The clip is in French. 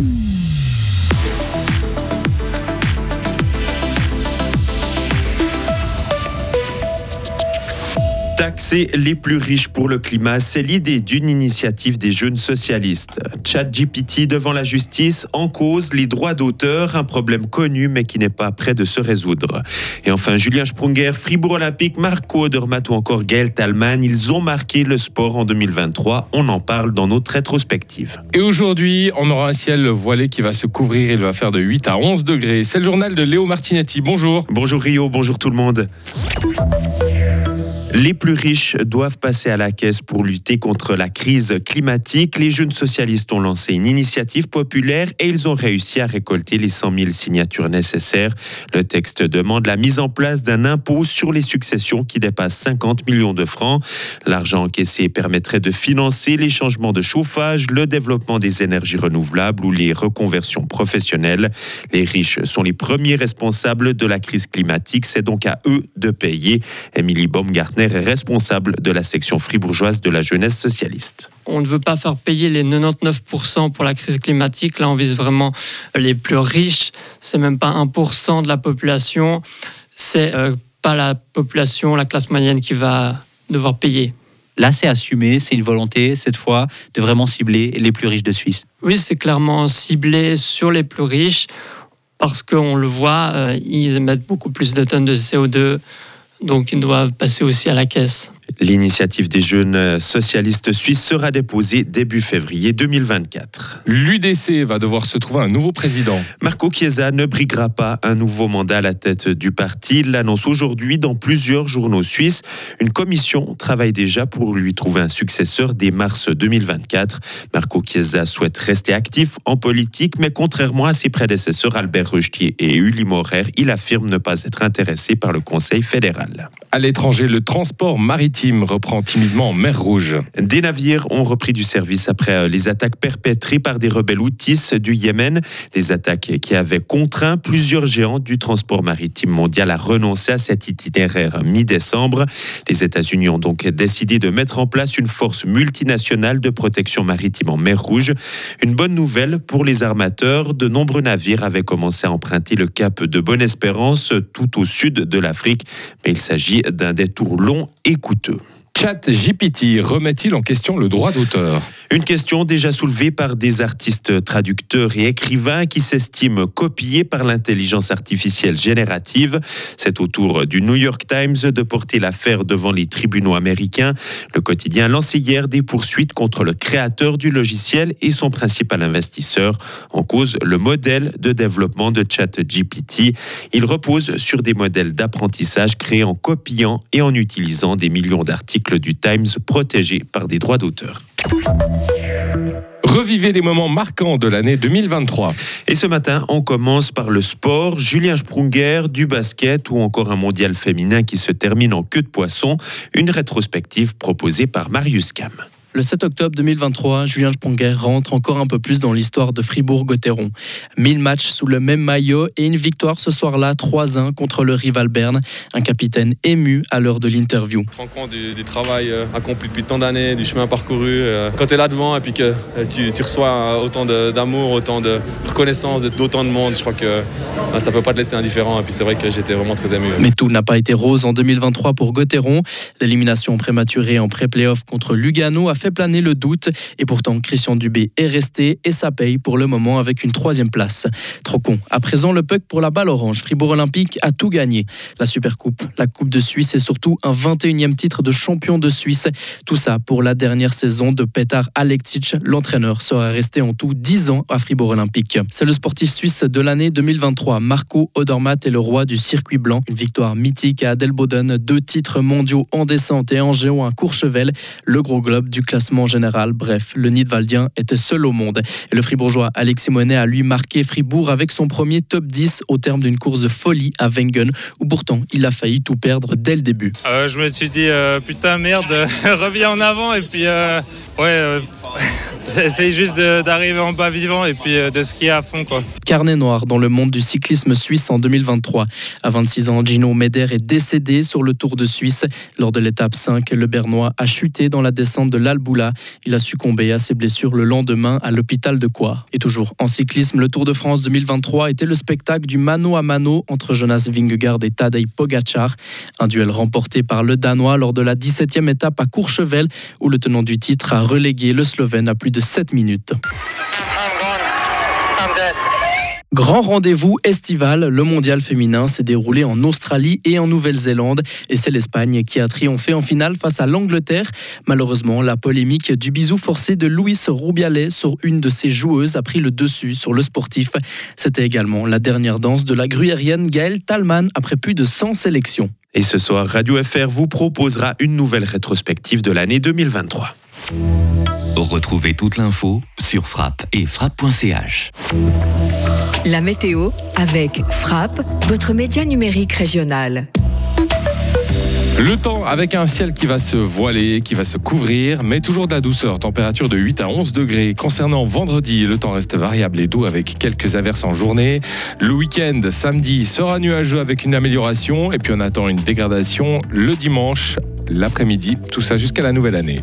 Mm-hmm. Taxer les plus riches pour le climat, c'est l'idée d'une initiative des jeunes socialistes. ChatGPT devant la justice en cause les droits d'auteur, un problème connu mais qui n'est pas prêt de se résoudre. Et enfin, Julien Sprunger, Fribourg Olympique, Marco Odermatt ou encore Gaël Talman, ils ont marqué le sport en 2023. On en parle dans notre rétrospective. Et aujourd'hui, on aura un ciel voilé qui va se couvrir. Il va faire de 8 à 11 degrés. C'est le journal de Léo Martinetti. Bonjour. Bonjour Rio, bonjour tout le monde. Les plus riches doivent passer à la caisse pour lutter contre la crise climatique. Les jeunes socialistes ont lancé une initiative populaire et ils ont réussi à récolter les 100 000 signatures nécessaires. Le texte demande la mise en place d'un impôt sur les successions qui dépasse 50 millions de francs. L'argent encaissé permettrait de financer les changements de chauffage, le développement des énergies renouvelables ou les reconversions professionnelles. Les riches sont les premiers responsables de la crise climatique. C'est donc à eux de payer. Émilie Baumgartner est responsable de la section fribourgeoise de la jeunesse socialiste. On ne veut pas faire payer les 99% pour la crise climatique. Là, on vise vraiment les plus riches. C'est même pas 1% de la population. C'est euh, pas la population, la classe moyenne qui va devoir payer. Là, c'est assumé, c'est une volonté, cette fois, de vraiment cibler les plus riches de Suisse. Oui, c'est clairement ciblé sur les plus riches parce qu'on le voit, euh, ils émettent beaucoup plus de tonnes de CO2 donc ils doivent passer aussi à la caisse. L'initiative des jeunes socialistes suisses sera déposée début février 2024. L'UDC va devoir se trouver un nouveau président. Marco Chiesa ne briguera pas un nouveau mandat à la tête du parti. Il l'annonce aujourd'hui dans plusieurs journaux suisses. Une commission travaille déjà pour lui trouver un successeur dès mars 2024. Marco Chiesa souhaite rester actif en politique, mais contrairement à ses prédécesseurs Albert Rechtier et Uli Morer, il affirme ne pas être intéressé par le Conseil fédéral. À l'étranger, le transport maritime reprend timidement en mer Rouge. Des navires ont repris du service après euh, les attaques perpétrées par des rebelles Houthis du Yémen. Des attaques qui avaient contraint plusieurs géants du transport maritime mondial à renoncer à cet itinéraire mi-décembre. Les États-Unis ont donc décidé de mettre en place une force multinationale de protection maritime en mer Rouge. Une bonne nouvelle pour les armateurs. De nombreux navires avaient commencé à emprunter le cap de Bonne-Espérance tout au sud de l'Afrique. Mais il s'agit d'un détour long et coûteux. You. ChatGPT remet-il en question le droit d'auteur Une question déjà soulevée par des artistes traducteurs et écrivains qui s'estiment copiés par l'intelligence artificielle générative. C'est au tour du New York Times de porter l'affaire devant les tribunaux américains. Le quotidien lancé hier des poursuites contre le créateur du logiciel et son principal investisseur. En cause, le modèle de développement de ChatGPT. Il repose sur des modèles d'apprentissage créés en copiant et en utilisant des millions d'articles du Times protégé par des droits d'auteur. Revivez les moments marquants de l'année 2023. Et ce matin, on commence par le sport. Julien Sprunger, du basket ou encore un mondial féminin qui se termine en queue de poisson. Une rétrospective proposée par Marius Cam. Le 7 octobre 2023, Julien Sponger rentre encore un peu plus dans l'histoire de Fribourg-Gotteron. 1000 matchs sous le même maillot et une victoire ce soir-là 3-1 contre le rival Berne. Un capitaine ému à l'heure de l'interview. Je rends compte du, travail euh, accompli depuis tant d'années, du chemin parcouru. Euh, quand tu es là devant et puis que euh, tu, reçois autant d'amour, autant de reconnaissance d'autant de monde, je crois que ça peut pas te laisser indifférent. Et puis c'est vrai que j'étais vraiment très ému. Mais tout n'a pas été rose en 2023 pour Gotteron. L'élimination prématurée en pré-playoff contre Lugano a fait planer le doute. Et pourtant, Christian Dubé est resté et ça paye pour le moment avec une troisième place. Trop con. À présent, le puck pour la balle orange. Fribourg Olympique a tout gagné. La Supercoupe, la Coupe de Suisse et surtout un 21e titre de champion de Suisse. Tout ça pour la dernière saison de Petar Aleksic. L'entraîneur sera resté en tout 10 ans à Fribourg Olympique. C'est le sportif suisse de l'année 2023. Marco Odermatt est le roi du circuit blanc. Une victoire mythique à Adelboden. Deux titres mondiaux en descente et en géant à Courchevel. Le gros globe du classement général. Bref, le Nidwaldien était seul au monde. Et le fribourgeois Alexis Monet a lui marqué Fribourg avec son premier top 10 au terme d'une course de folie à Wengen, où pourtant il a failli tout perdre dès le début. Euh, je me suis dit, euh, putain merde, reviens en avant et puis euh, ouais. Essaye juste d'arriver en bas vivant et puis de skier à fond. Quoi. Carnet noir dans le monde du cyclisme suisse en 2023. À 26 ans, Gino Meder est décédé sur le Tour de Suisse. Lors de l'étape 5, le Bernois a chuté dans la descente de l'Alpe Boula. Il a succombé à ses blessures le lendemain à l'hôpital de Coire. Et toujours en cyclisme, le Tour de France 2023 était le spectacle du mano à mano entre Jonas Vingegaard et Tadej Pogacar. Un duel remporté par le Danois lors de la 17e étape à Courchevel où le tenant du titre a relégué le Slovène à plus de 7 minutes. Grand rendez-vous estival, le mondial féminin s'est déroulé en Australie et en Nouvelle-Zélande et c'est l'Espagne qui a triomphé en finale face à l'Angleterre. Malheureusement, la polémique du bisou forcé de Luis Rubiales sur une de ses joueuses a pris le dessus sur le sportif. C'était également la dernière danse de la gruyérienne Gaëlle Talman après plus de 100 sélections. Et ce soir, Radio FR vous proposera une nouvelle rétrospective de l'année 2023. Retrouvez toute l'info sur frappe et frappe.ch. La météo avec Frappe, votre média numérique régional. Le temps avec un ciel qui va se voiler, qui va se couvrir, mais toujours de la douceur. Température de 8 à 11 degrés. Concernant vendredi, le temps reste variable et doux avec quelques averses en journée. Le week-end, samedi, sera nuageux avec une amélioration. Et puis on attend une dégradation le dimanche, l'après-midi. Tout ça jusqu'à la nouvelle année.